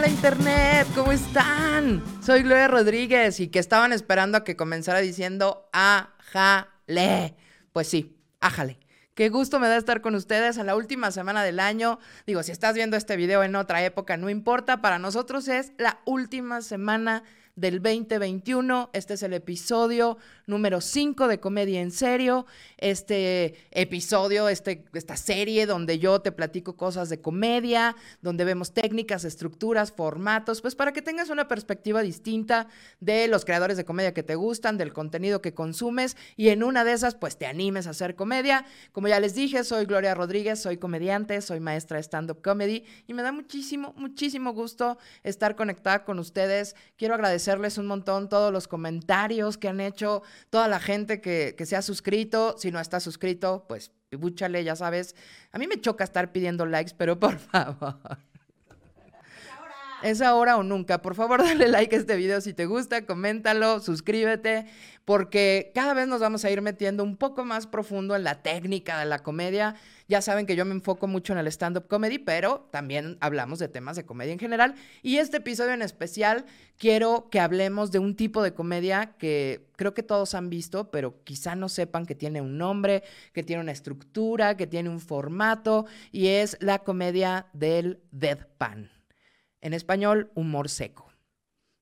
Hola Internet, ¿cómo están? Soy Gloria Rodríguez y que estaban esperando a que comenzara diciendo ajale. Pues sí, ájale. Qué gusto me da estar con ustedes en la última semana del año. Digo, si estás viendo este video en otra época, no importa. Para nosotros es la última semana del 2021. Este es el episodio número 5 de Comedia en Serio. Este episodio, este, esta serie donde yo te platico cosas de comedia, donde vemos técnicas, estructuras, formatos, pues para que tengas una perspectiva distinta de los creadores de comedia que te gustan, del contenido que consumes y en una de esas pues te animes a hacer comedia. Como ya les dije, soy Gloria Rodríguez, soy comediante, soy maestra de stand-up comedy y me da muchísimo, muchísimo gusto estar conectada con ustedes. Quiero agradecerles un montón todos los comentarios que han hecho, toda la gente que, se ha suscrito. Si no está suscrito, pues búchale, ya sabes. A mí me choca estar pidiendo likes, pero por favor. Es ahora o nunca. Por favor, dale like a este video si te gusta, coméntalo, suscríbete, porque cada vez nos vamos a ir metiendo un poco más profundo en la técnica de la comedia. Ya saben que yo me enfoco mucho en el stand-up comedy, pero también hablamos de temas de comedia en general. Y este episodio en especial quiero que hablemos de un tipo de comedia que creo que todos han visto, pero quizá no sepan que tiene un nombre, que tiene una estructura, que tiene un formato, y es la comedia del deadpan. En español, humor seco.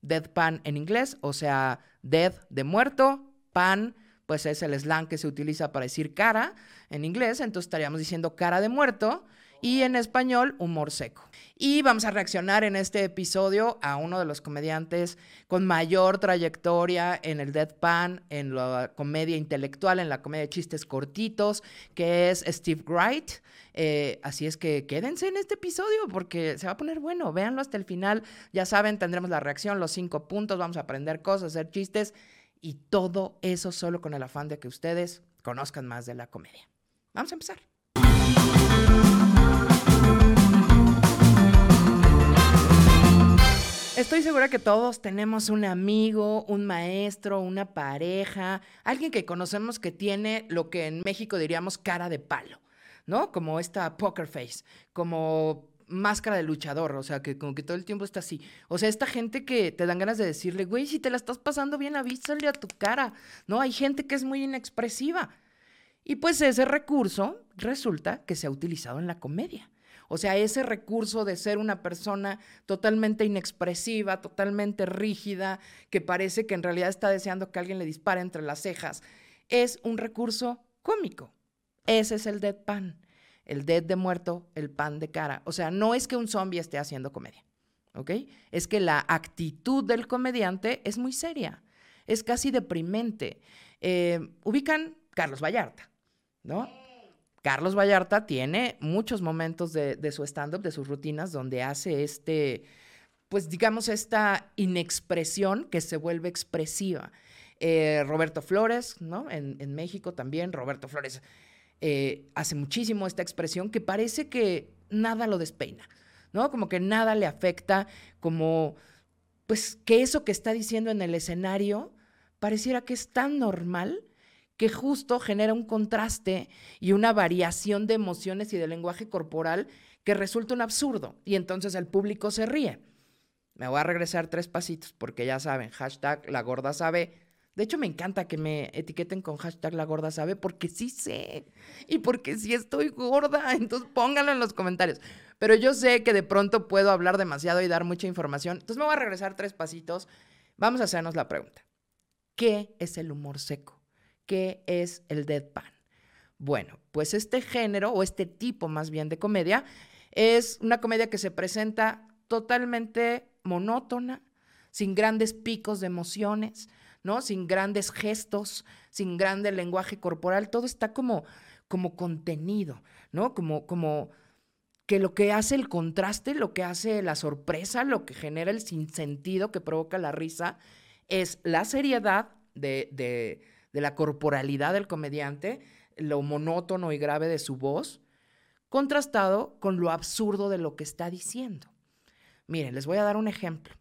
Deadpan en inglés, o sea, dead de muerto, pan, pues es el slang que se utiliza para decir cara en inglés, entonces estaríamos diciendo cara de muerto y en español humor seco. Y vamos a reaccionar en este episodio a uno de los comediantes con mayor trayectoria en el deadpan, en la comedia intelectual, en la comedia de chistes cortitos, que es Steve Wright. Eh, así es que quédense en este episodio porque se va a poner bueno. Véanlo hasta el final. Ya saben, tendremos la reacción, los cinco puntos, vamos a aprender cosas, hacer chistes y todo eso solo con el afán de que ustedes conozcan más de la comedia. Vamos a empezar. Estoy segura que todos tenemos un amigo, un maestro, una pareja, alguien que conocemos que tiene lo que en México diríamos cara de palo, ¿no? Como esta poker face, como máscara de luchador, o sea, que como que todo el tiempo está así. O sea, esta gente que te dan ganas de decirle, güey, si te la estás pasando bien, avísale a tu cara, ¿no? Hay gente que es muy inexpresiva. Y pues ese recurso resulta que se ha utilizado en la comedia. O sea, ese recurso de ser una persona totalmente inexpresiva, totalmente rígida, que parece que en realidad está deseando que alguien le dispare entre las cejas, es un recurso cómico. Ese es el deadpan. El dead de muerto, el pan de cara. O sea, no es que un zombie esté haciendo comedia, ¿ok? Es que la actitud del comediante es muy seria, es casi deprimente. Eh, ubican Carlos Vallarta, ¿no? Carlos Vallarta tiene muchos momentos de, su stand-up, de sus rutinas, donde hace este, pues digamos, esta inexpresión que se vuelve expresiva. Eh, Roberto Flores, ¿no? En, México también, Roberto Flores eh, hace muchísimo esta expresión que parece que nada lo despeina, ¿no? Como que nada le afecta, como, pues que eso que está diciendo en el escenario pareciera que es tan normal que justo genera un contraste y una variación de emociones y de lenguaje corporal que resulta un absurdo. Y entonces el público se ríe. Me voy a regresar tres pasitos porque ya saben, hashtag la gorda sabe. De hecho, me encanta que me etiqueten con hashtag la gorda sabe porque sí sé y porque sí estoy gorda. Entonces pónganlo en los comentarios. Pero yo sé que de pronto puedo hablar demasiado y dar mucha información. Entonces me voy a regresar tres pasitos. Vamos a hacernos la pregunta. ¿Qué es el humor seco? ¿Qué es el deadpan? Bueno, pues este género, o este tipo más bien de comedia, es una comedia que se presenta totalmente monótona, sin grandes picos de emociones, ¿no? Sin grandes gestos, sin grande lenguaje corporal, todo está como, como contenido, ¿no? Como, como que lo que hace el contraste, lo que hace la sorpresa, lo que genera el sinsentido que provoca la risa, es la seriedad de, de de la corporalidad del comediante, lo monótono y grave de su voz, contrastado con lo absurdo de lo que está diciendo. Miren, les voy a dar un ejemplo.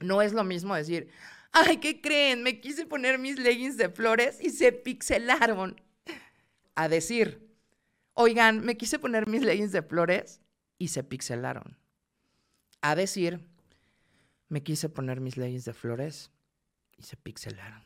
No es lo mismo decir, ay, ¿qué creen? Me quise poner mis leggings de flores y se pixelaron. A decir, oigan, me quise poner mis leggings de flores y se pixelaron. a decir, me quise poner mis leyes de flores y se pixelaron.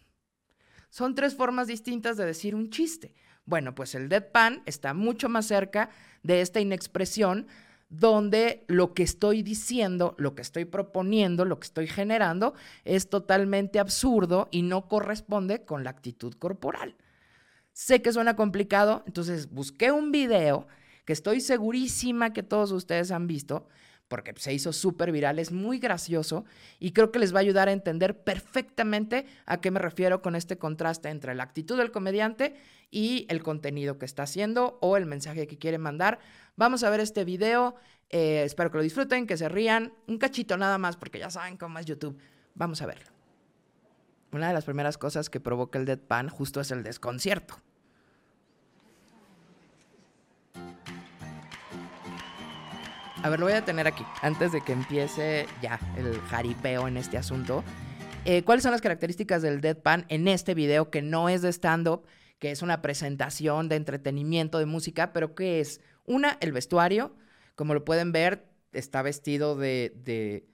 Son tres formas distintas de decir un chiste. Bueno, pues el deadpan está mucho más cerca de esta inexpresión donde lo que estoy diciendo, lo que estoy proponiendo, lo que estoy generando es totalmente absurdo y no corresponde con la actitud corporal. Sé que suena complicado, entonces busqué un video que estoy segurísima que todos ustedes han visto, porque se hizo súper viral, es muy gracioso y creo que les va a ayudar a entender perfectamente a qué me refiero con este contraste entre la actitud del comediante y el contenido que está haciendo o el mensaje que quiere mandar. Vamos a ver este video, eh, espero que lo disfruten, que se rían, un cachito nada más, porque ya saben cómo es YouTube. Vamos a verlo. Una de las primeras cosas que provoca el deadpan justo es el desconcierto. A ver, lo voy a tener aquí, antes de que empiece ya el jaripeo en este asunto. Eh, ¿Cuáles son las características del deadpan en este video que no es de stand-up, que es una presentación de entretenimiento, de música, pero que es, una, el vestuario, como lo pueden ver, está vestido de,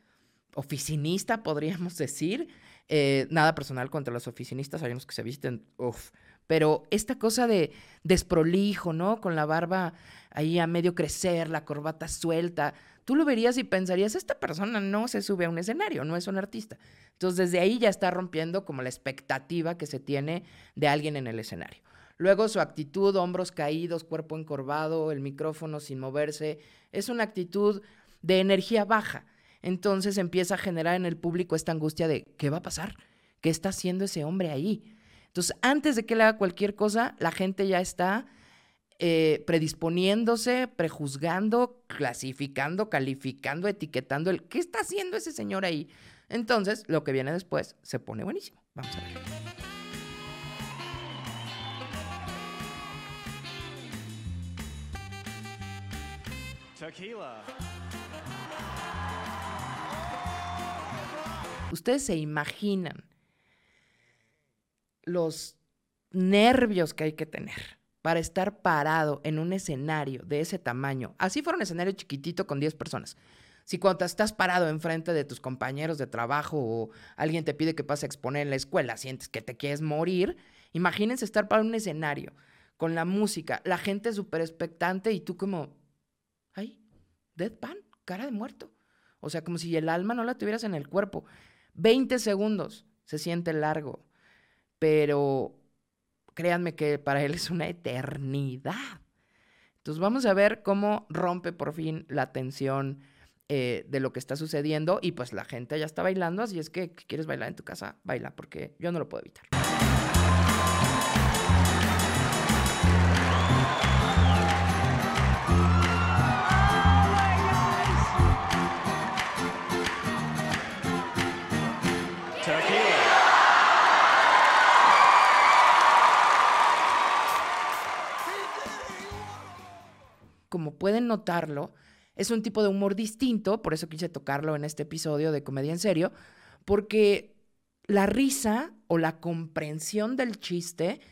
oficinista, podríamos decir. Eh, nada personal contra los oficinistas, hay unos que se visten, uff, pero esta cosa de desprolijo, ¿no? Con la barba ahí a medio crecer, la corbata suelta, tú lo verías y pensarías, esta persona no se sube a un escenario, no es un artista. Entonces desde ahí ya está rompiendo como la expectativa que se tiene de alguien en el escenario. Luego su actitud, hombros caídos, cuerpo encorvado, el micrófono sin moverse, es una actitud de energía baja. Entonces empieza a generar en el público esta angustia de, ¿qué va a pasar? ¿Qué está haciendo ese hombre ahí? Entonces, antes de que le haga cualquier cosa, la gente ya está eh, predisponiéndose, prejuzgando, clasificando, calificando, etiquetando el qué está haciendo ese señor ahí. Entonces, lo que viene después se pone buenísimo. Vamos a ver. Tequila. Ustedes se imaginan los nervios que hay que tener para estar parado en un escenario de ese tamaño, así fuera un escenario chiquitito con 10 personas. Si cuando estás parado enfrente de tus compañeros de trabajo o alguien te pide que pase a exponer en la escuela, sientes que te quieres morir, imagínense estar para un escenario con la música, la gente súper expectante y tú como, ay, deadpan, cara de muerto. O sea, como si el alma no la tuvieras en el cuerpo. 20 segundos se siente largo pero créanme que para él es una eternidad. Entonces vamos a ver cómo rompe por fin la tensión eh, de lo que está sucediendo y pues la gente ya está bailando, así es que si quieres bailar en tu casa, baila, porque yo no lo puedo evitar. Como pueden notarlo, es un tipo de humor distinto, por eso quise tocarlo en este episodio de Comedia en Serio, porque la risa o la comprensión del chiste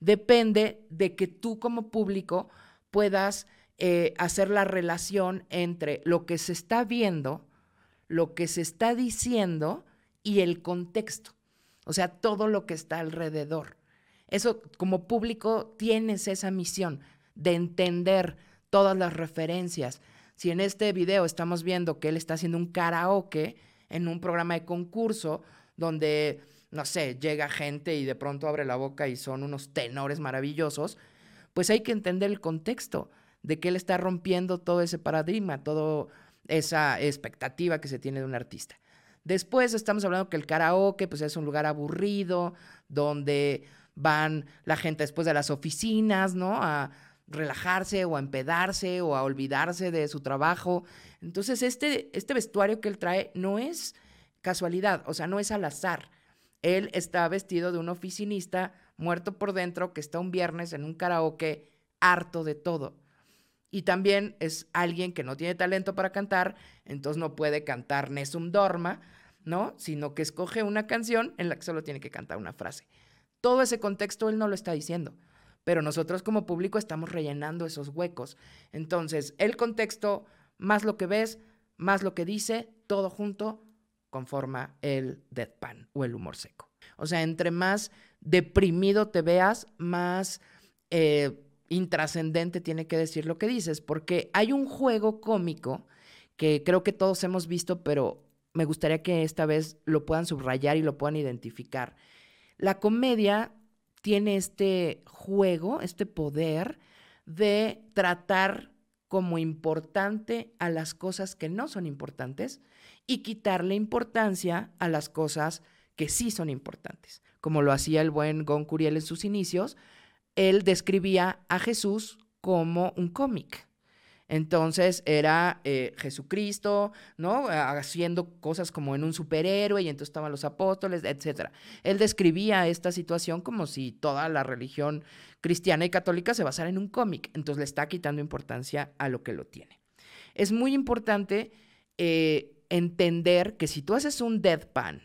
depende de que tú como público puedas eh, hacer la relación entre lo que se está viendo, lo que se está diciendo y el contexto, o sea, todo lo que está alrededor. Eso como público tienes esa misión de entender todas las referencias. Si en este video estamos viendo que él está haciendo un karaoke en un programa de concurso donde, no sé, llega gente y de pronto abre la boca y son unos tenores maravillosos, pues hay que entender el contexto de que él está rompiendo todo ese paradigma, toda esa expectativa que se tiene de un artista. Después estamos hablando que el karaoke pues es un lugar aburrido, donde van la gente después de las oficinas, ¿no? Relajarse o a empedarse o a olvidarse de su trabajo. Entonces, este, este vestuario que él trae no es casualidad, o sea, no es al azar. Él está vestido de un oficinista muerto por dentro que está un viernes en un karaoke harto de todo. Y también es alguien que no tiene talento para cantar, entonces no puede cantar Nesum Dorma, ¿no? Sino que escoge una canción en la que solo tiene que cantar una frase. Todo ese contexto él no lo está diciendo pero nosotros como público estamos rellenando esos huecos. Entonces, el contexto, más lo que ves, más lo que dice, todo junto conforma el deadpan o el humor seco. O sea, entre más deprimido te veas, más eh, intrascendente tiene que decir lo que dices, porque hay un juego cómico que creo que todos hemos visto, pero me gustaría que esta vez lo puedan subrayar y lo puedan identificar. La comedia tiene este juego, este poder de tratar como importante a las cosas que no son importantes y quitarle importancia a las cosas que sí son importantes. Como lo hacía el buen Gon Curiel en sus inicios, él describía a Jesús como un cómic. Entonces era eh, Jesucristo, ¿no? Haciendo cosas como en un superhéroe y entonces estaban los apóstoles, etc. Él describía esta situación como si toda la religión cristiana y católica se basara en un cómic. Entonces le está quitando importancia a lo que lo tiene. Es muy importante eh, entender que si tú haces un deadpan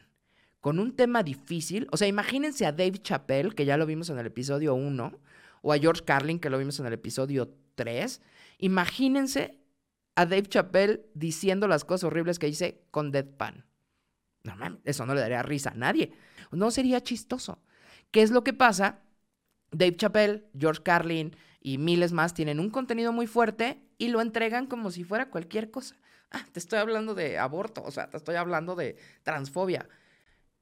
con un tema difícil, o sea, imagínense a Dave Chappelle, que ya lo vimos en el episodio 1, o a George Carlin, que lo vimos en el episodio 3, Imagínense a Dave Chappelle diciendo las cosas horribles que dice con deadpan. No eso no le daría risa a nadie. No sería chistoso. ¿Qué es lo que pasa? Dave Chappelle, George Carlin y miles más tienen un contenido muy fuerte y lo entregan como si fuera cualquier cosa. Ah, te estoy hablando de aborto, o sea, te estoy hablando de transfobia.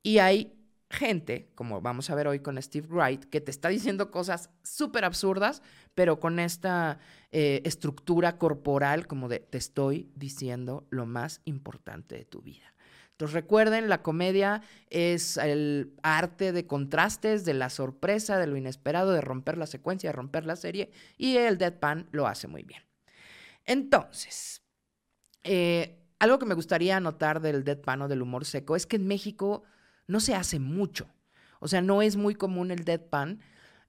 Y hay gente, como vamos a ver hoy con Steve Wright, que te está diciendo cosas súper absurdas, pero con esta eh, estructura corporal como de te estoy diciendo lo más importante de tu vida. Entonces recuerden, la comedia es el arte de contrastes, de la sorpresa, de lo inesperado, de romper la secuencia, de romper la serie, y el deadpan lo hace muy bien. Entonces, eh, algo que me gustaría anotar del deadpan o del humor seco es que en México no se hace mucho. O sea, no es muy común el deadpan.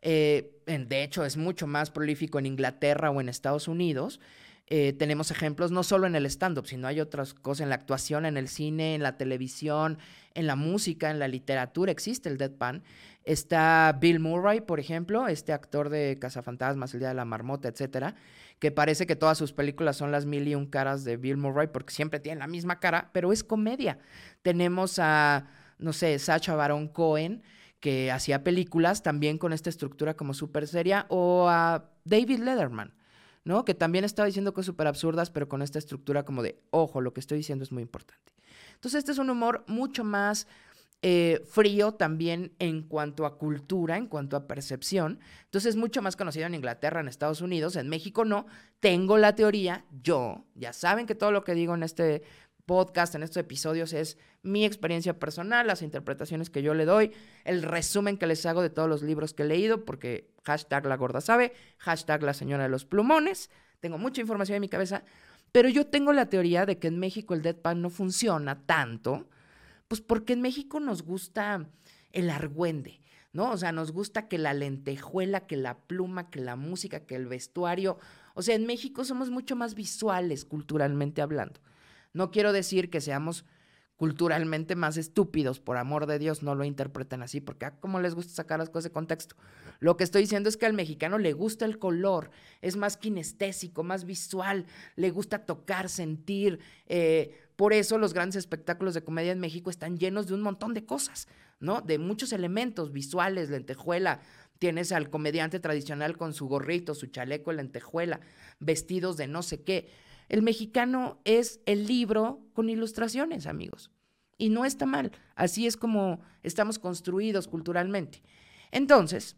Eh, de hecho, es mucho más prolífico en Inglaterra o en Estados Unidos. Eh, tenemos ejemplos no solo en el stand-up, sino hay otras cosas en la actuación, en el cine, en la televisión, en la música, en la literatura. Existe el deadpan. Está Bill Murray, por ejemplo, este actor de Cazafantasmas, El Día de la Marmota, etcétera, que parece que todas sus películas son las mil y un caras de Bill Murray porque siempre tienen la misma cara, pero es comedia. Tenemos a no sé, Sacha Baron Cohen, que hacía películas también con esta estructura como súper seria, o a David Letterman, ¿no? Que también estaba diciendo cosas súper absurdas, pero con esta estructura como de, ojo, lo que estoy diciendo es muy importante. Entonces, este es un humor mucho más eh, frío también en cuanto a cultura, en cuanto a percepción. Entonces, es mucho más conocido en Inglaterra, en Estados Unidos, en México no. Tengo la teoría, yo, ya saben que todo lo que digo en este podcast, en estos episodios, es mi experiencia personal, las interpretaciones que yo le doy, el resumen que les hago de todos los libros que he leído, porque hashtag la gorda sabe, hashtag la señora de los plumones, tengo mucha información en mi cabeza, pero yo tengo la teoría de que en México el deadpan no funciona tanto, pues porque en México nos gusta el argüende, ¿no? O sea, nos gusta que la lentejuela, que la pluma, que la música, que el vestuario, o sea, en México somos mucho más visuales culturalmente hablando. No quiero decir que seamos culturalmente más estúpidos, por amor de Dios, no lo interpreten así, porque ah, como les gusta sacar las cosas de contexto. Lo que estoy diciendo es que al mexicano le gusta el color, es más kinestésico, más visual, le gusta tocar, sentir. Eh, por eso los grandes espectáculos de comedia en México están llenos de un montón de cosas, ¿no? De muchos elementos visuales, lentejuela. Tienes al comediante tradicional con su gorrito, su chaleco, lentejuela, vestidos de no sé qué. El mexicano es el libro con ilustraciones, amigos. Y no está mal. Así es como estamos construidos culturalmente. Entonces,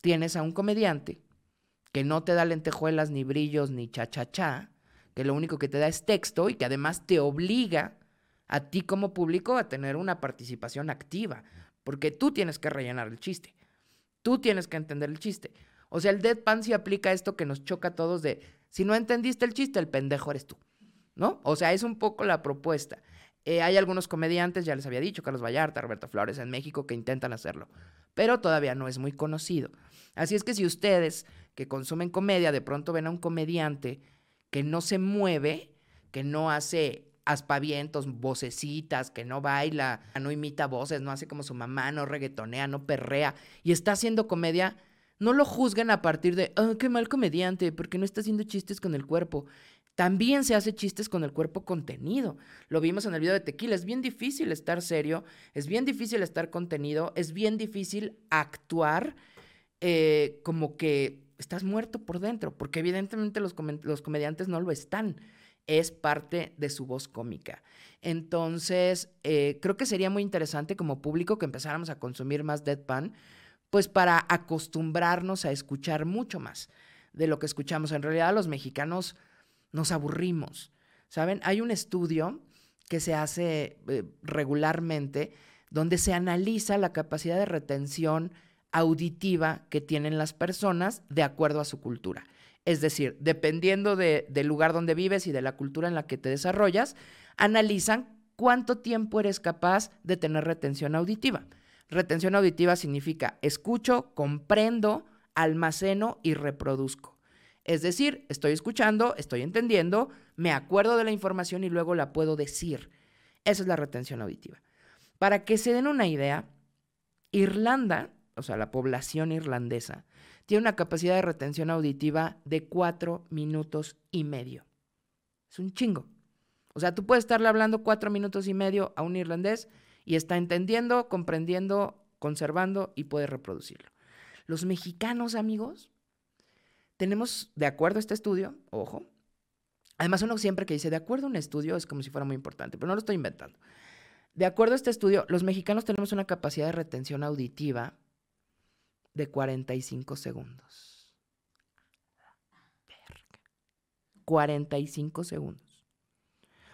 tienes a un comediante que no te da lentejuelas, ni brillos, ni cha-cha-cha, que lo único que te da es texto y que además te obliga a ti como público a tener una participación activa, porque tú tienes que rellenar el chiste. Tú tienes que entender el chiste. O sea, el deadpan sí aplica esto que nos choca a todos de, si no entendiste el chiste, el pendejo eres tú, ¿no? O sea, es un poco la propuesta. Eh, hay algunos comediantes, ya les había dicho, Carlos Vallarta, Roberto Flores en México, que intentan hacerlo, pero todavía no es muy conocido. Así es que si ustedes que consumen comedia de pronto ven a un comediante que no se mueve, que no hace aspavientos, vocecitas, que no baila, no imita voces, no hace como su mamá, no reggaetonea, no perrea y está haciendo comedia, no lo juzguen a partir de, oh, qué mal comediante, porque no está haciendo chistes con el cuerpo. También se hace chistes con el cuerpo contenido. Lo vimos en el video de Tequila. Es bien difícil estar serio, es bien difícil estar contenido, es bien difícil actuar eh, como que estás muerto por dentro, porque evidentemente los, los comediantes no lo están. Es parte de su voz cómica. Entonces, eh, creo que sería muy interesante como público que empezáramos a consumir más deadpan, pues para acostumbrarnos a escuchar mucho más de lo que escuchamos. En realidad, los mexicanos nos aburrimos. ¿Saben? Hay un estudio que se hace eh, regularmente donde se analiza la capacidad de retención auditiva que tienen las personas de acuerdo a su cultura. Es decir, dependiendo del lugar donde vives y de la cultura en la que te desarrollas, analizan cuánto tiempo eres capaz de tener retención auditiva. Retención auditiva significa escucho, comprendo, almaceno y reproduzco. Es decir, estoy escuchando, estoy entendiendo, me acuerdo de la información y luego la puedo decir. Esa es la retención auditiva. Para que se den una idea, Irlanda o sea, la población irlandesa, tiene una capacidad de retención auditiva de cuatro minutos y medio. Es un chingo. O sea, tú puedes estarle hablando cuatro minutos y medio a un irlandés y está entendiendo, comprendiendo, conservando y puede reproducirlo. Los mexicanos, amigos, tenemos, de acuerdo a este estudio, ojo, además uno siempre que dice, de acuerdo a un estudio, es como si fuera muy importante, pero no lo estoy inventando. De acuerdo a este estudio, los mexicanos tenemos una capacidad de retención auditiva de 45 segundos. 45 segundos.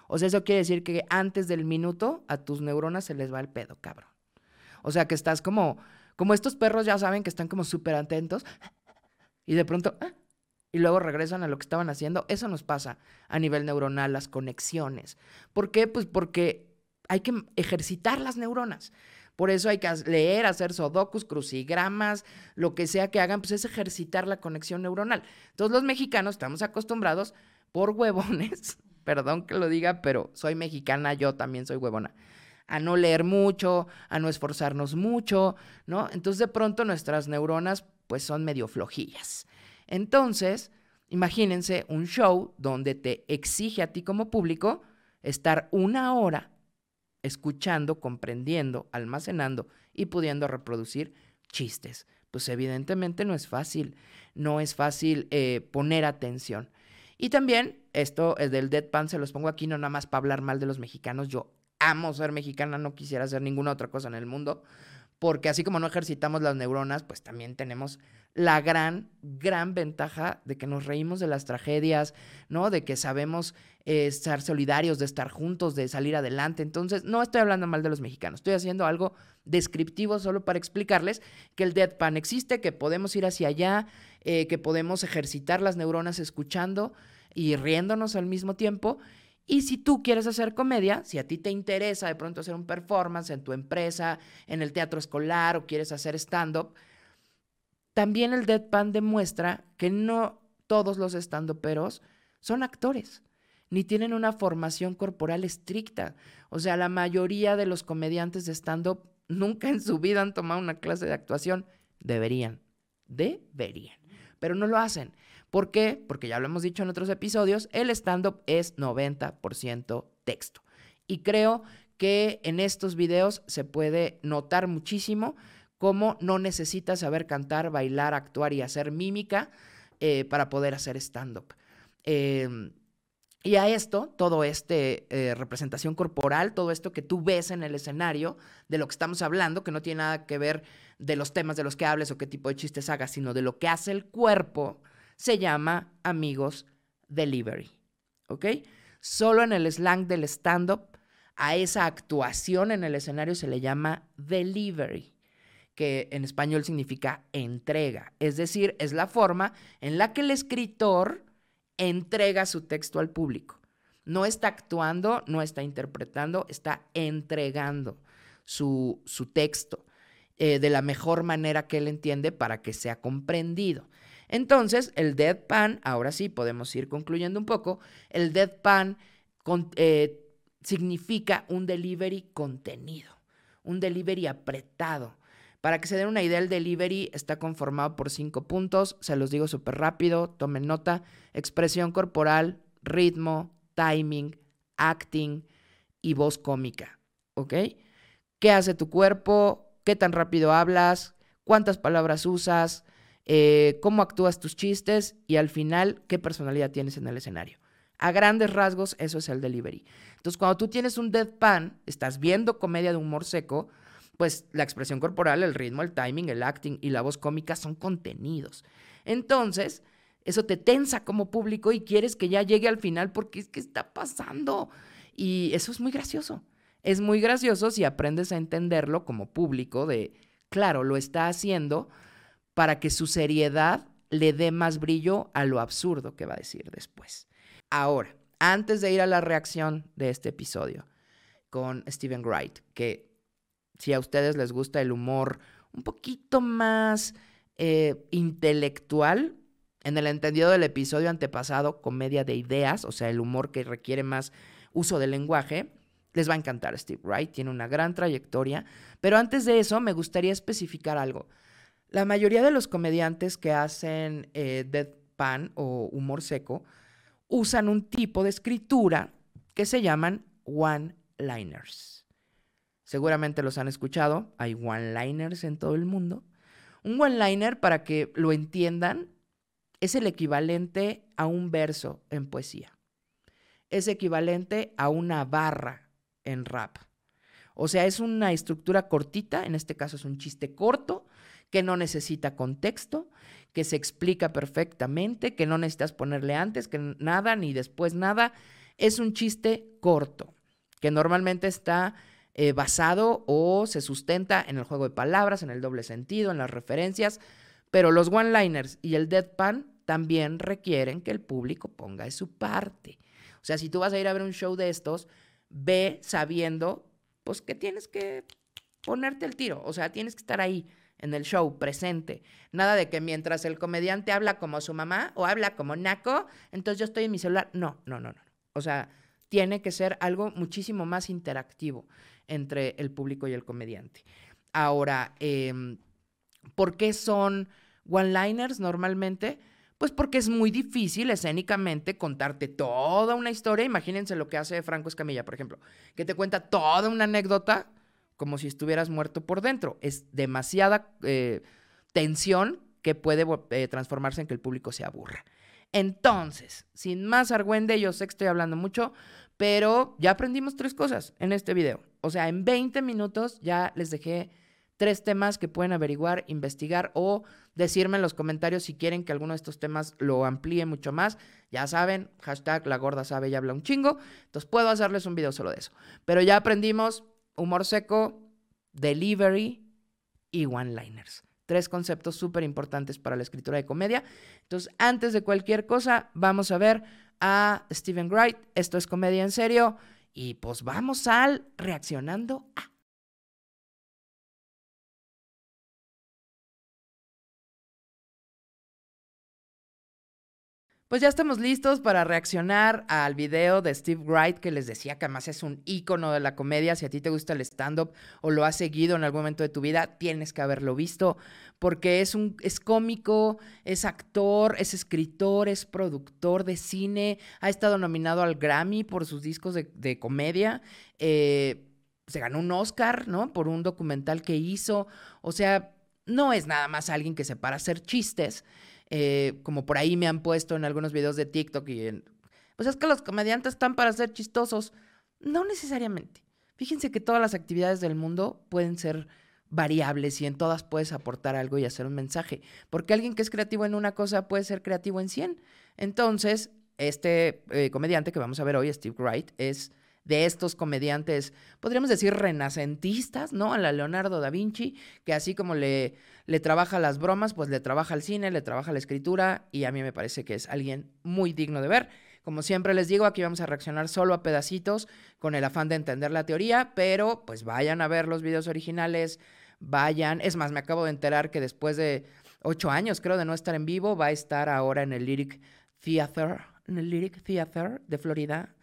O sea, eso quiere decir que antes del minuto a tus neuronas se les va el pedo, cabrón. O sea, que estás como, como estos perros ya saben que están como súper atentos y de pronto, ah, y luego regresan a lo que estaban haciendo. Eso nos pasa a nivel neuronal, las conexiones. ¿Por qué? Pues porque hay que ejercitar las neuronas. Por eso hay que leer, hacer sudokus, crucigramas, lo que sea que hagan, pues es ejercitar la conexión neuronal. Todos los mexicanos estamos acostumbrados por huevones, perdón que lo diga, pero soy mexicana, yo también soy huevona, a no leer mucho, a no esforzarnos mucho, ¿no? Entonces de pronto nuestras neuronas pues son medio flojillas. Entonces, imagínense un show donde te exige a ti como público estar una hora escuchando, comprendiendo, almacenando y pudiendo reproducir chistes. Pues evidentemente no es fácil, no es fácil eh, poner atención. Y también, esto es del deadpan, se los pongo aquí no nada más para hablar mal de los mexicanos. Yo amo ser mexicana, no quisiera hacer ninguna otra cosa en el mundo, porque así como no ejercitamos las neuronas, pues también tenemos la gran, gran ventaja de que nos reímos de las tragedias, ¿no? De que sabemos eh, estar solidarios, de estar juntos, de salir adelante. Entonces, no estoy hablando mal de los mexicanos, estoy haciendo algo descriptivo solo para explicarles que el deadpan existe, que podemos ir hacia allá, eh, que podemos ejercitar las neuronas escuchando y riéndonos al mismo tiempo. Y si tú quieres hacer comedia, si a ti te interesa de pronto hacer un performance en tu empresa, en el teatro escolar o quieres hacer stand-up, también el deadpan demuestra que no todos los estandoperos son actores, ni tienen una formación corporal estricta. O sea, la mayoría de los comediantes de stand-up nunca en su vida han tomado una clase de actuación. Deberían, deberían, pero no lo hacen. ¿Por qué? Porque ya lo hemos dicho en otros episodios, el stand-up es 90% texto. Y creo que en estos videos se puede notar muchísimo cómo no necesitas saber cantar, bailar, actuar y hacer mímica eh, para poder hacer stand-up. Em, y a esto, todo este eh, representación corporal, todo esto que tú ves en el escenario, de lo que estamos hablando, que no tiene nada que ver de los temas de los que hables o qué tipo de chistes hagas, sino de lo que hace el cuerpo, se llama amigos delivery. ¿Ok? Solo en el slang del stand-up, a esa actuación en el escenario se le llama delivery que en español significa entrega. Es decir, es la forma en la que el escritor entrega su texto al público. No está actuando, no está interpretando, está entregando su, su texto eh, de la mejor manera que él entiende para que sea comprendido. Entonces, el deadpan, ahora sí podemos ir concluyendo un poco, el deadpan eh, significa un delivery contenido, un delivery apretado, para que se den una idea, el delivery está conformado por cinco puntos. Se los digo súper rápido, tomen nota. Expresión corporal, ritmo, timing, acting y voz cómica, ¿ok? ¿Qué hace tu cuerpo? ¿Qué tan rápido hablas? ¿Cuántas palabras usas? Eh, ¿Cómo actúas tus chistes? Y al final, ¿qué personalidad tienes en el escenario? A grandes rasgos, eso es el delivery. Entonces, cuando tú tienes un deadpan, estás viendo comedia de humor seco, pues la expresión corporal, el ritmo, el timing, el acting y la voz cómica son contenidos. Entonces, eso te tensa como público y quieres que ya llegue al final porque es que está pasando. Y eso es muy gracioso. Es muy gracioso si aprendes a entenderlo como público de, claro, lo está haciendo para que su seriedad le dé más brillo a lo absurdo que va a decir después. Ahora, antes de ir a la reacción de este episodio con Stephen Wright, que si a ustedes les gusta el humor un poquito más eh, intelectual, en el entendido del episodio antepasado, comedia de ideas, o sea, el humor que requiere más uso del lenguaje, les va a encantar Steve Wright, tiene una gran trayectoria, pero antes de eso me gustaría especificar algo. La mayoría de los comediantes que hacen eh, deadpan o humor seco usan un tipo de escritura que se llaman one-liners. Seguramente los han escuchado, hay one-liners en todo el mundo. Un one-liner, para que lo entiendan, es el equivalente a un verso en poesía. Es equivalente a una barra en rap. O sea, es una estructura cortita, en este caso es un chiste corto, que no necesita contexto, que se explica perfectamente, que no necesitas ponerle antes que nada ni después nada. Es un chiste corto, que normalmente está eh, basado o se sustenta en el juego de palabras, en el doble sentido, en las referencias, pero los one-liners y el deadpan también requieren que el público ponga de su parte. O sea, si tú vas a ir a ver un show de estos, ve sabiendo pues que tienes que ponerte el tiro, o sea, tienes que estar ahí en el show, presente. Nada de que mientras el comediante habla como su mamá o habla como Naco, entonces yo estoy en mi celular. No, no, no, no. O sea, tiene que ser algo muchísimo más interactivo entre el público y el comediante. Ahora, em, ¿por qué son one-liners normalmente? Pues porque es muy difícil escénicamente contarte toda una historia. Imagínense lo que hace Franco Escamilla, por ejemplo, que te cuenta toda una anécdota como si estuvieras muerto por dentro. Es demasiada eh, tensión que puede eh, transformarse en que el público se aburra. Entonces, sin más argüende, yo sé que estoy hablando mucho, pero ya aprendimos tres cosas en este video. O sea, en 20 minutos ya les dejé tres temas que pueden averiguar, investigar o decirme en los comentarios si quieren que alguno de estos temas lo amplíe mucho más. Ya saben, hashtag la gorda sabe y habla un chingo. Entonces puedo hacerles un video solo de eso. Pero ya aprendimos humor seco, delivery y one-liners. Tres conceptos súper importantes para la escritura de comedia. Entonces, antes de cualquier cosa, vamos a ver a Stephen Wright. Esto es comedia en serio. Y pues vamos al reaccionando a. Pues ya estamos listos para reaccionar al video de Steve Wright que les decía que además es un ícono de la comedia. Si a ti te gusta el stand-up o lo has seguido en algún momento de tu vida, tienes que haberlo visto porque es, un, es cómico, es actor, es escritor, es productor de cine, ha estado nominado al Grammy por sus discos de, comedia. Eh, se ganó un Oscar, ¿no? Por un documental que hizo. O sea, no es nada más alguien que se para hacer chistes. Eh, como por ahí me han puesto en algunos videos de TikTok y en... Pues es que los comediantes están para ser chistosos. No necesariamente. Fíjense que todas las actividades del mundo pueden ser variables y en todas puedes aportar algo y hacer un mensaje. Porque alguien que es creativo en una cosa puede ser creativo en 100. Entonces, este eh, comediante que vamos a ver hoy, Steve Wright, es de estos comediantes, podríamos decir renacentistas, ¿no? A la Leonardo da Vinci, que así como le, le trabaja las bromas, pues le trabaja el cine, le trabaja la escritura y a mí me parece que es alguien muy digno de ver. Como siempre les digo, aquí vamos a reaccionar solo a pedacitos con el afán de entender la teoría, pero pues vayan a ver los videos originales, vayan. Es más, me acabo de enterar que después de ocho años, creo, de no estar en vivo, va a estar ahora en el Lyric Theater, en el Lyric Theater de Florida,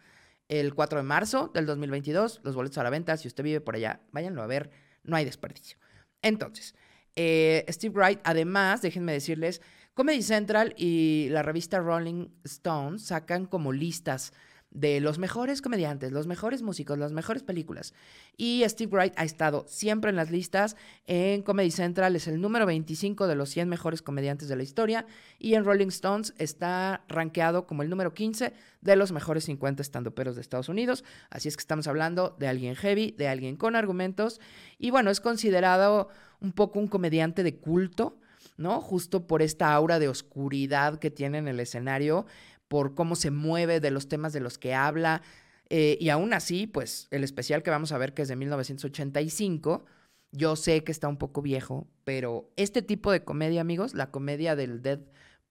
el 4 de marzo del 2022. Los boletos a la venta, si usted vive por allá, váyanlo a ver, no hay desperdicio. Entonces, eh, Steve Wright, además, déjenme decirles, Comedy Central y la revista Rolling Stone sacan como listas de los mejores comediantes, los mejores músicos, las mejores películas. Y Steve Wright ha estado siempre en las listas. En Comedy Central es el número 25 de los 100 mejores comediantes de la historia. Y en Rolling Stones está rankeado como el número 15 de los mejores 50 estandoperos de Estados Unidos. Así es que estamos hablando de alguien heavy, de alguien con argumentos. Y bueno, es considerado un poco un comediante de culto. ¿no? Justo por esta aura de oscuridad que tiene en el escenario, por cómo se mueve, de los temas de los que habla. Eh, y aún así, pues el especial que vamos a ver, que es de 1985, yo sé que está un poco viejo, pero este tipo de comedia, amigos, la comedia del Dead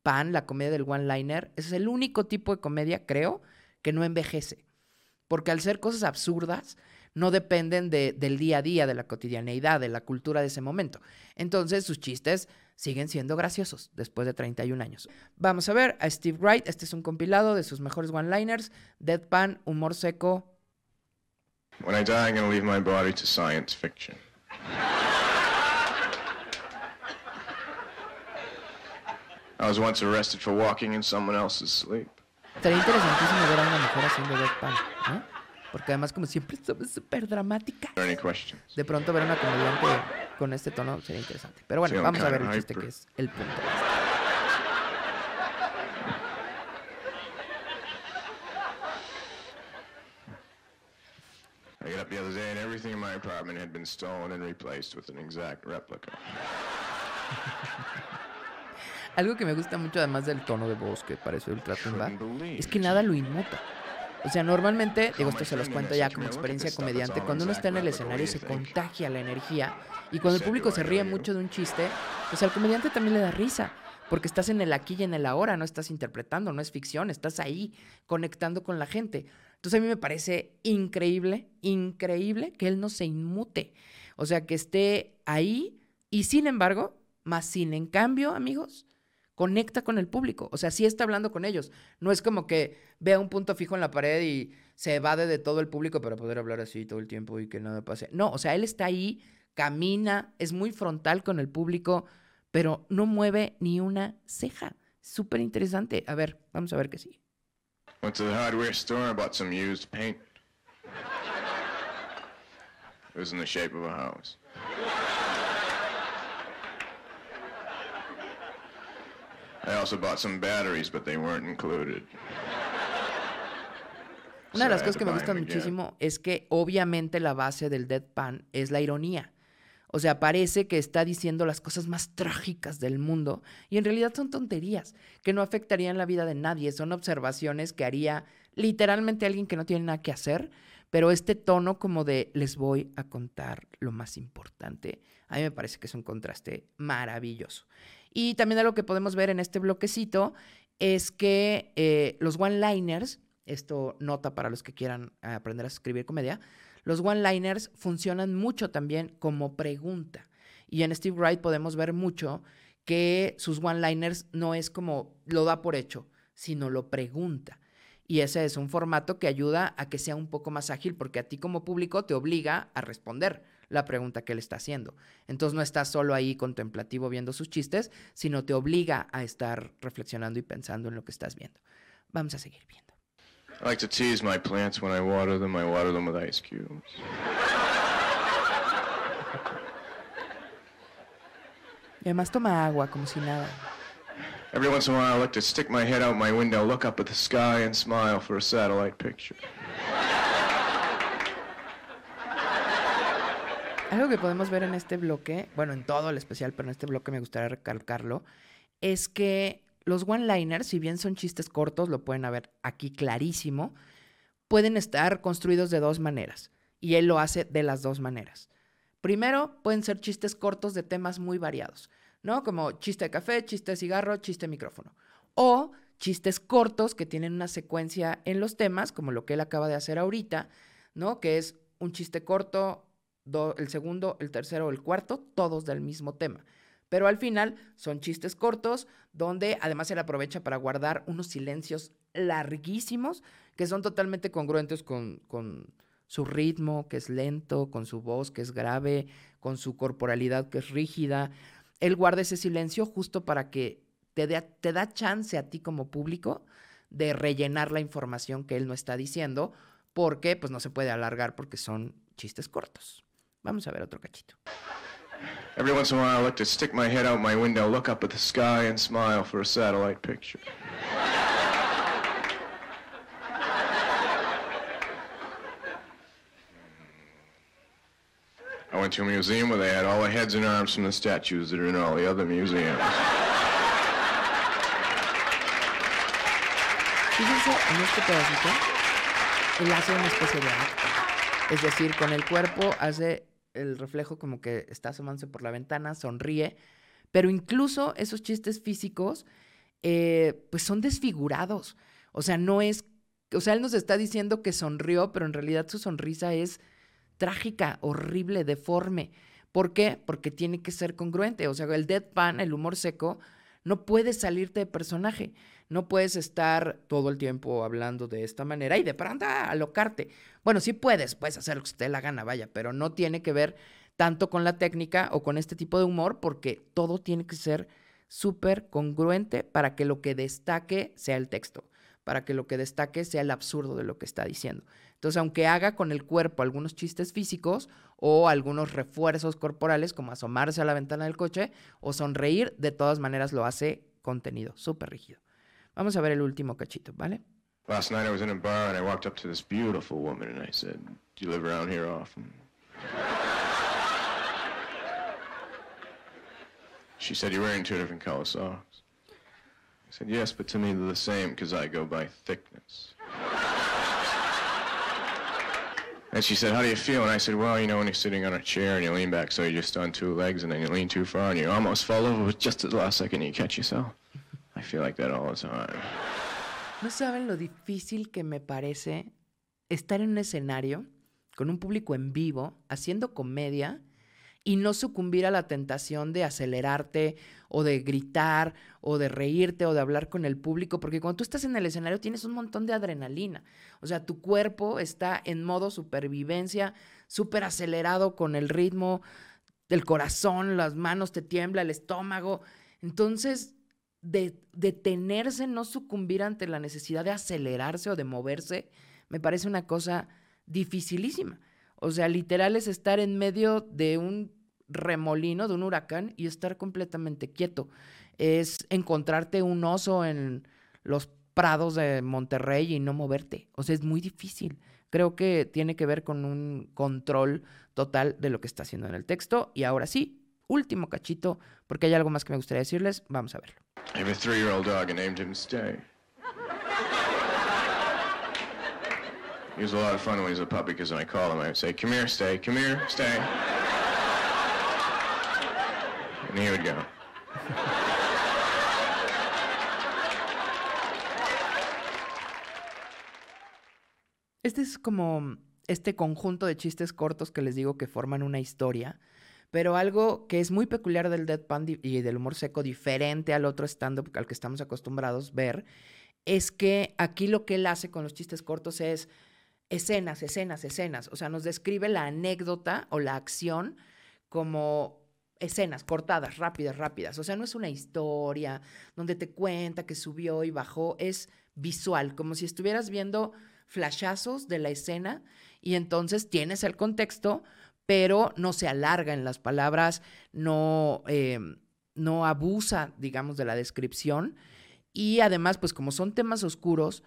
Pan, la comedia del one-liner, es el único tipo de comedia, creo, que no envejece. Porque al ser cosas absurdas, no dependen de, del día a día, de la cotidianeidad, de la cultura de ese momento. Entonces, sus chistes siguen siendo graciosos después de 31 años. Vamos a ver a Steve Wright. Este es un compilado de sus mejores one-liners. Deadpan, humor seco. When I die, I'm gonna leave my body to science fiction. I was once arrested for walking in someone else's sleep. Estaría interesantísimo ver a una mujer haciendo Deadpan, ¿no? porque además como siempre es súper dramática. De pronto ver una comediante con este tono sería interesante. Pero bueno, vamos a ver el chiste que es el punto. I got up the other day and everything in my apartment had been stolen and replaced with an exact replica. Algo que me gusta mucho además del tono de voz que parece ultratumba es que nada lo inmuta. O sea, normalmente, digo, esto se los cuento ya como experiencia comediante, cuando uno está en el escenario se contagia la energía y cuando el público se ríe mucho de un chiste, pues al comediante también le da risa, porque estás en el aquí y en el ahora, no estás interpretando, no es ficción, estás ahí conectando con la gente. Entonces a mí me parece increíble, increíble que él no se inmute, o sea, que esté ahí y sin embargo, más sin en cambio, amigos, conecta con el público, o sea, sí está hablando con ellos. No es como que vea un punto fijo en la pared y se evade de todo el público para poder hablar así todo el tiempo y que nada pase. No, o sea, él está ahí, camina, es muy frontal con el público, pero no mueve ni una ceja. Súper interesante. A ver, vamos a ver qué sigue. Went to the hardware store and bought some used paint. It was in the shape of a house. I also bought some batteries, but they weren't included. Una de las cosas que me gustan muchísimo es que obviamente la base del deadpan es la ironía. O sea, parece que está diciendo las cosas más trágicas del mundo y en realidad son tonterías que no afectarían la vida de nadie. Son observaciones que haría literalmente alguien que no tiene nada que hacer, pero este tono como de les voy a contar lo más importante, a mí me parece que es un contraste maravilloso. Y también algo que podemos ver en este bloquecito es que eh, los one-liners, esto nota para los que quieran aprender a escribir comedia, los one-liners funcionan mucho también como pregunta. Y en Steve Wright podemos ver mucho que sus one-liners no es como lo da por hecho, sino lo pregunta. Y ese es un formato que ayuda a que sea un poco más ágil porque a ti como público te obliga a responder la pregunta que él está haciendo. Entonces no estás solo ahí contemplativo viendo sus chistes, sino te obliga a estar reflexionando y pensando en lo que estás viendo. Vamos a seguir viendo. I like to tease my plants when I water them. I water them with ice cubes. Y además toma agua como si nada. Every once in a while I like to stick my head out my window, look up at the sky and smile for a satellite picture. Algo que podemos ver en este bloque, bueno, en todo el especial, pero en este bloque me gustaría recalcarlo, es que los one-liners, si bien son chistes cortos, lo pueden ver aquí clarísimo, pueden estar construidos de dos maneras. Y él lo hace de las dos maneras. Primero, pueden ser chistes cortos de temas muy variados, ¿no? Como chiste de café, chiste de cigarro, chiste de micrófono. O chistes cortos que tienen una secuencia en los temas, como lo que él acaba de hacer ahorita, ¿no? Que es un chiste corto, el segundo, el tercero, el cuarto, todos del mismo tema. Pero al final son chistes cortos donde además él aprovecha para guardar unos silencios larguísimos que son totalmente congruentes con, con su ritmo, que es lento, con su voz, que es grave, con su corporalidad, que es rígida. Él guarda ese silencio justo para que te da, te da chance a ti como público de rellenar la información que él no está diciendo, porque pues no se puede alargar porque son chistes cortos. Vamos a ver otro cachito. Every once in a while, I like to stick my head out my window, look up at the sky, and smile for a satellite picture. I went to a museum where they had all the heads and arms from the statues that are in all the other museums. Fíjense en este pedacito, él hace una especie de acto. Es decir, con el cuerpo hace el reflejo como que está asomándose por la ventana, sonríe, pero incluso esos chistes físicos, eh, pues son desfigurados. O sea, no es, o sea, él nos está diciendo que sonrió, pero en realidad su sonrisa es trágica, horrible, deforme. ¿Por qué? Porque tiene que ser congruente. O sea, el deadpan, el humor seco, no puedes salirte de personaje. No puedes estar todo el tiempo hablando de esta manera y de pronto alocarte. Bueno, sí puedes, puedes hacer lo que te la gana, vaya, pero no tiene que ver tanto con la técnica o con este tipo de humor porque todo tiene que ser súper congruente para que lo que destaque sea el texto, para que lo que destaque sea el absurdo de lo que está diciendo. Entonces, aunque haga con el cuerpo algunos chistes físicos o algunos refuerzos corporales, como asomarse a la ventana del coche o sonreír, de todas maneras lo hace contenido, súper rígido. Vamos a ver el último cachito, ¿vale? Last night I was in a bar and I walked up to this beautiful woman and I said, Do you live around here often? She said, You're wearing two different color socks. I said, Yes, but to me they're the same because I go by thickness. And she said, How do you feel? And I said, Well, you know, when you're sitting on a chair and you lean back so you're just on two legs and then you lean too far and you almost fall over, but just at the last second you catch yourself. I feel like that all the time. No saben lo difícil que me parece estar en un escenario con un público en vivo, haciendo comedia y no sucumbir a la tentación de acelerarte o de gritar o de reírte o de hablar con el público, porque cuando tú estás en el escenario tienes un montón de adrenalina, o sea, tu cuerpo está en modo supervivencia, súper acelerado con el ritmo del corazón, las manos te tiembla, el estómago, entonces de detenerse, no sucumbir ante la necesidad de acelerarse o de moverse, me parece una cosa dificilísima. O sea, literal es estar en medio de un remolino, de un huracán y estar completamente quieto. Es encontrarte un oso en los prados de Monterrey y no moverte. O sea, es muy difícil. Creo que tiene que ver con un control total de lo que está haciendo en el texto. Y ahora sí, último cachito, porque hay algo más que me gustaría decirles. Vamos a verlo. He was a lot of fun when he puppy because when I called him, I come here, Stay, come here, Stay. Este es como este conjunto de chistes cortos que les digo que forman una historia, pero algo que es muy peculiar del deadpan y del humor seco, diferente al otro stand-up al que estamos acostumbrados ver, es que aquí lo que él hace con los chistes cortos es escenas, escenas, escenas. O sea, nos describe la anécdota o la acción como escenas cortadas, rápidas, rápidas. O sea, no es una historia donde te cuenta que subió y bajó, es visual, como si estuvieras viendo flashazos de la escena y entonces tienes el contexto, pero no se alarga en las palabras, no, eh, no abusa, digamos, de la descripción. Y además, pues como son temas oscuros,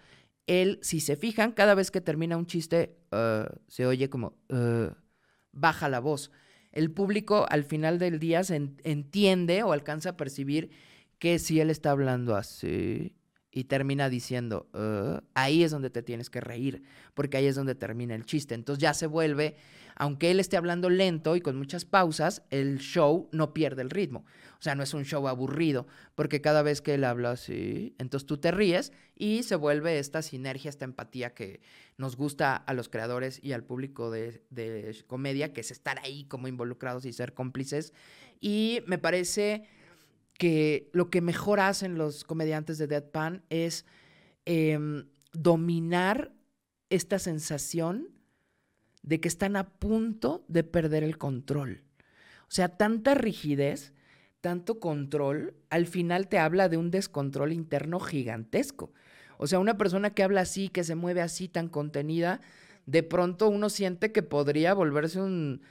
él, si se fijan, cada vez que termina un chiste, uh, se oye como, uh, baja la voz. El público al final del día se entiende o alcanza a percibir que si él está hablando así, y termina diciendo, ahí es donde te tienes que reír, porque ahí es donde termina el chiste. Entonces ya se vuelve, aunque él esté hablando lento y con muchas pausas, el show no pierde el ritmo. O sea, no es un show aburrido, porque cada vez que él habla así, entonces tú te ríes y se vuelve esta sinergia, esta empatía que nos gusta a los creadores y al público de, de comedia, que es estar ahí como involucrados y ser cómplices. Y me parece que lo que mejor hacen los comediantes de Deadpan es em, dominar esta sensación de que están a punto de perder el control. O sea, tanta rigidez, tanto control, al final te habla de un descontrol interno gigantesco. O sea, una persona que habla así, que se mueve así, tan contenida, de pronto uno siente que podría volverse un,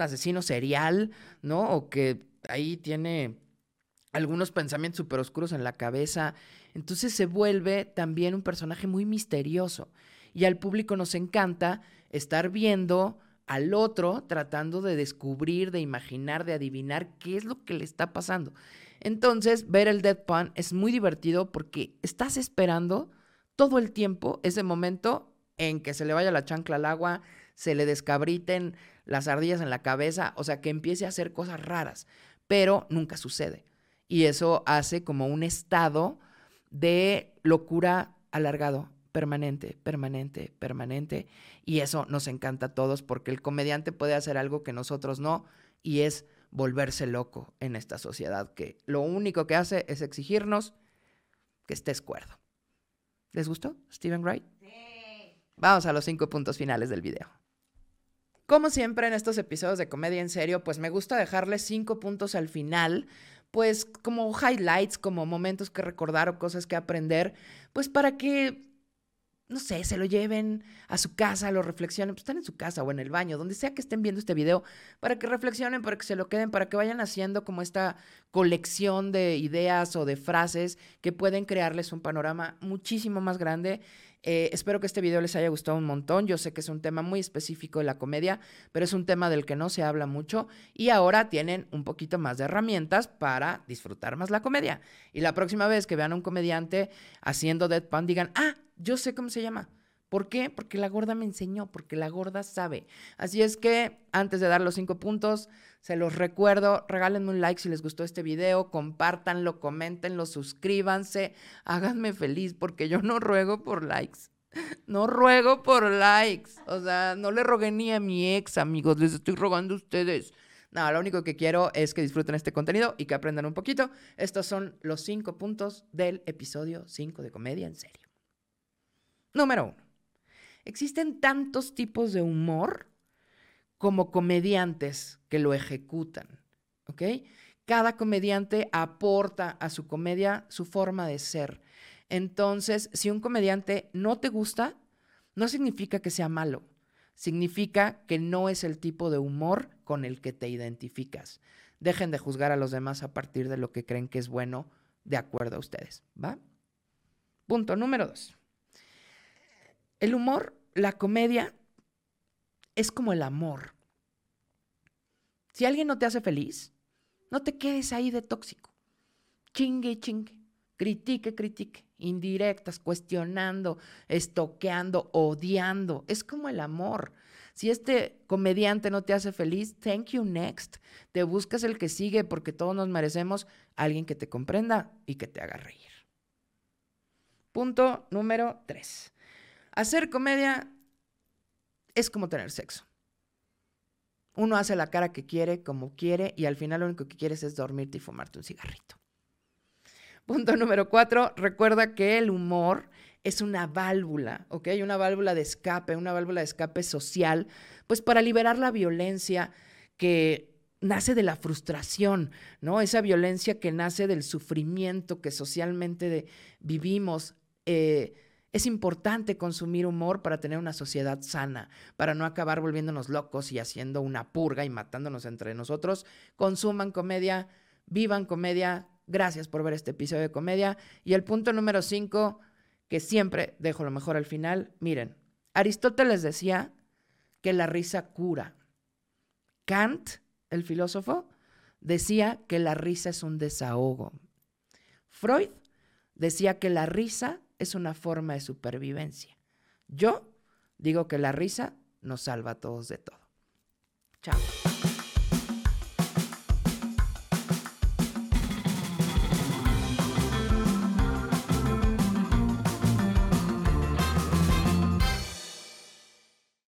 asesino serial, ¿no? O que ahí tiene algunos pensamientos súper oscuros en la cabeza. Entonces se vuelve también un personaje muy misterioso. Y al público nos encanta estar viendo al otro tratando de descubrir, de imaginar, de adivinar qué es lo que le está pasando. Entonces, ver el deadpan es muy divertido porque estás esperando todo el tiempo ese momento en que se le vaya la chancla al agua, se le descabriten las ardillas en la cabeza, o sea, que empiece a hacer cosas raras, pero nunca sucede. Y eso hace como un estado de locura alargado, permanente, permanente, permanente. Y eso nos encanta a todos porque el comediante puede hacer algo que nosotros no, y es volverse loco en esta sociedad que lo único que hace es exigirnos que estés cuerdo. ¿Les gustó, Steven Wright? Sí. Vamos a los cinco puntos finales del video. Como siempre en estos episodios de comedia en serio, pues me gusta dejarles cinco puntos al final, pues como highlights, como momentos que recordar o cosas que aprender, pues para que, no sé, se lo lleven a su casa, lo reflexionen, pues están en su casa o en el baño, donde sea que estén viendo este video, para que reflexionen, para que se lo queden, para que vayan haciendo como esta colección de ideas o de frases que pueden crearles un panorama muchísimo más grande eh, espero que este video les haya gustado un montón. Yo sé que es un tema muy específico de la comedia, pero es un tema del que no se habla mucho y ahora tienen un poquito más de herramientas para disfrutar más la comedia. Y la próxima vez que vean a un comediante haciendo deadpan, digan, ah, yo sé cómo se llama. ¿Por qué? Porque la gorda me enseñó, porque la gorda sabe. Así es que antes de dar los cinco puntos, se los recuerdo, regálenme un like si les gustó este video, compártanlo, coméntenlo, suscríbanse, háganme feliz porque yo no ruego por likes. No ruego por likes. O sea, no le rogué ni a mi ex, amigos, les estoy rogando a ustedes. No, lo único que quiero es que disfruten este contenido y que aprendan un poquito. Estos son los cinco puntos del episodio 5 de Comedia en Serio. Número uno. Existen tantos tipos de humor como comediantes que lo ejecutan, ¿ok? Cada comediante aporta a su comedia su forma de ser. Entonces, si un comediante no te gusta, no significa que sea malo, significa que no es el tipo de humor con el que te identificas. Dejen de juzgar a los demás a partir de lo que creen que es bueno de acuerdo a ustedes, ¿va? Punto número dos. El humor, la comedia, es como el amor. Si alguien no te hace feliz, no te quedes ahí de tóxico. Chingue, chingue. Critique, critique. Indirectas, cuestionando, estoqueando, odiando. Es como el amor. Si este comediante no te hace feliz, thank you next. Te buscas el que sigue porque todos nos merecemos alguien que te comprenda y que te haga reír. Punto número tres. Hacer comedia es como tener sexo. Uno hace la cara que quiere, como quiere, y al final lo único que quieres es dormirte y fumarte un cigarrito. Punto número cuatro, recuerda que el humor es una válvula, ¿ok? Una válvula de escape, una válvula de escape social, pues para liberar la violencia que nace de la frustración, ¿no? Esa violencia que nace del sufrimiento que socialmente vivimos. Eh, es importante consumir humor para tener una sociedad sana, para no acabar volviéndonos locos y haciendo una purga y matándonos entre nosotros. Consuman comedia, vivan comedia. Gracias por ver este episodio de comedia. Y el punto número cinco, que siempre dejo lo mejor al final. Miren, Aristóteles decía que la risa cura. Kant, el filósofo, decía que la risa es un desahogo. Freud decía que la risa es una forma de supervivencia. Yo digo que la risa nos salva a todos de todo. Chao.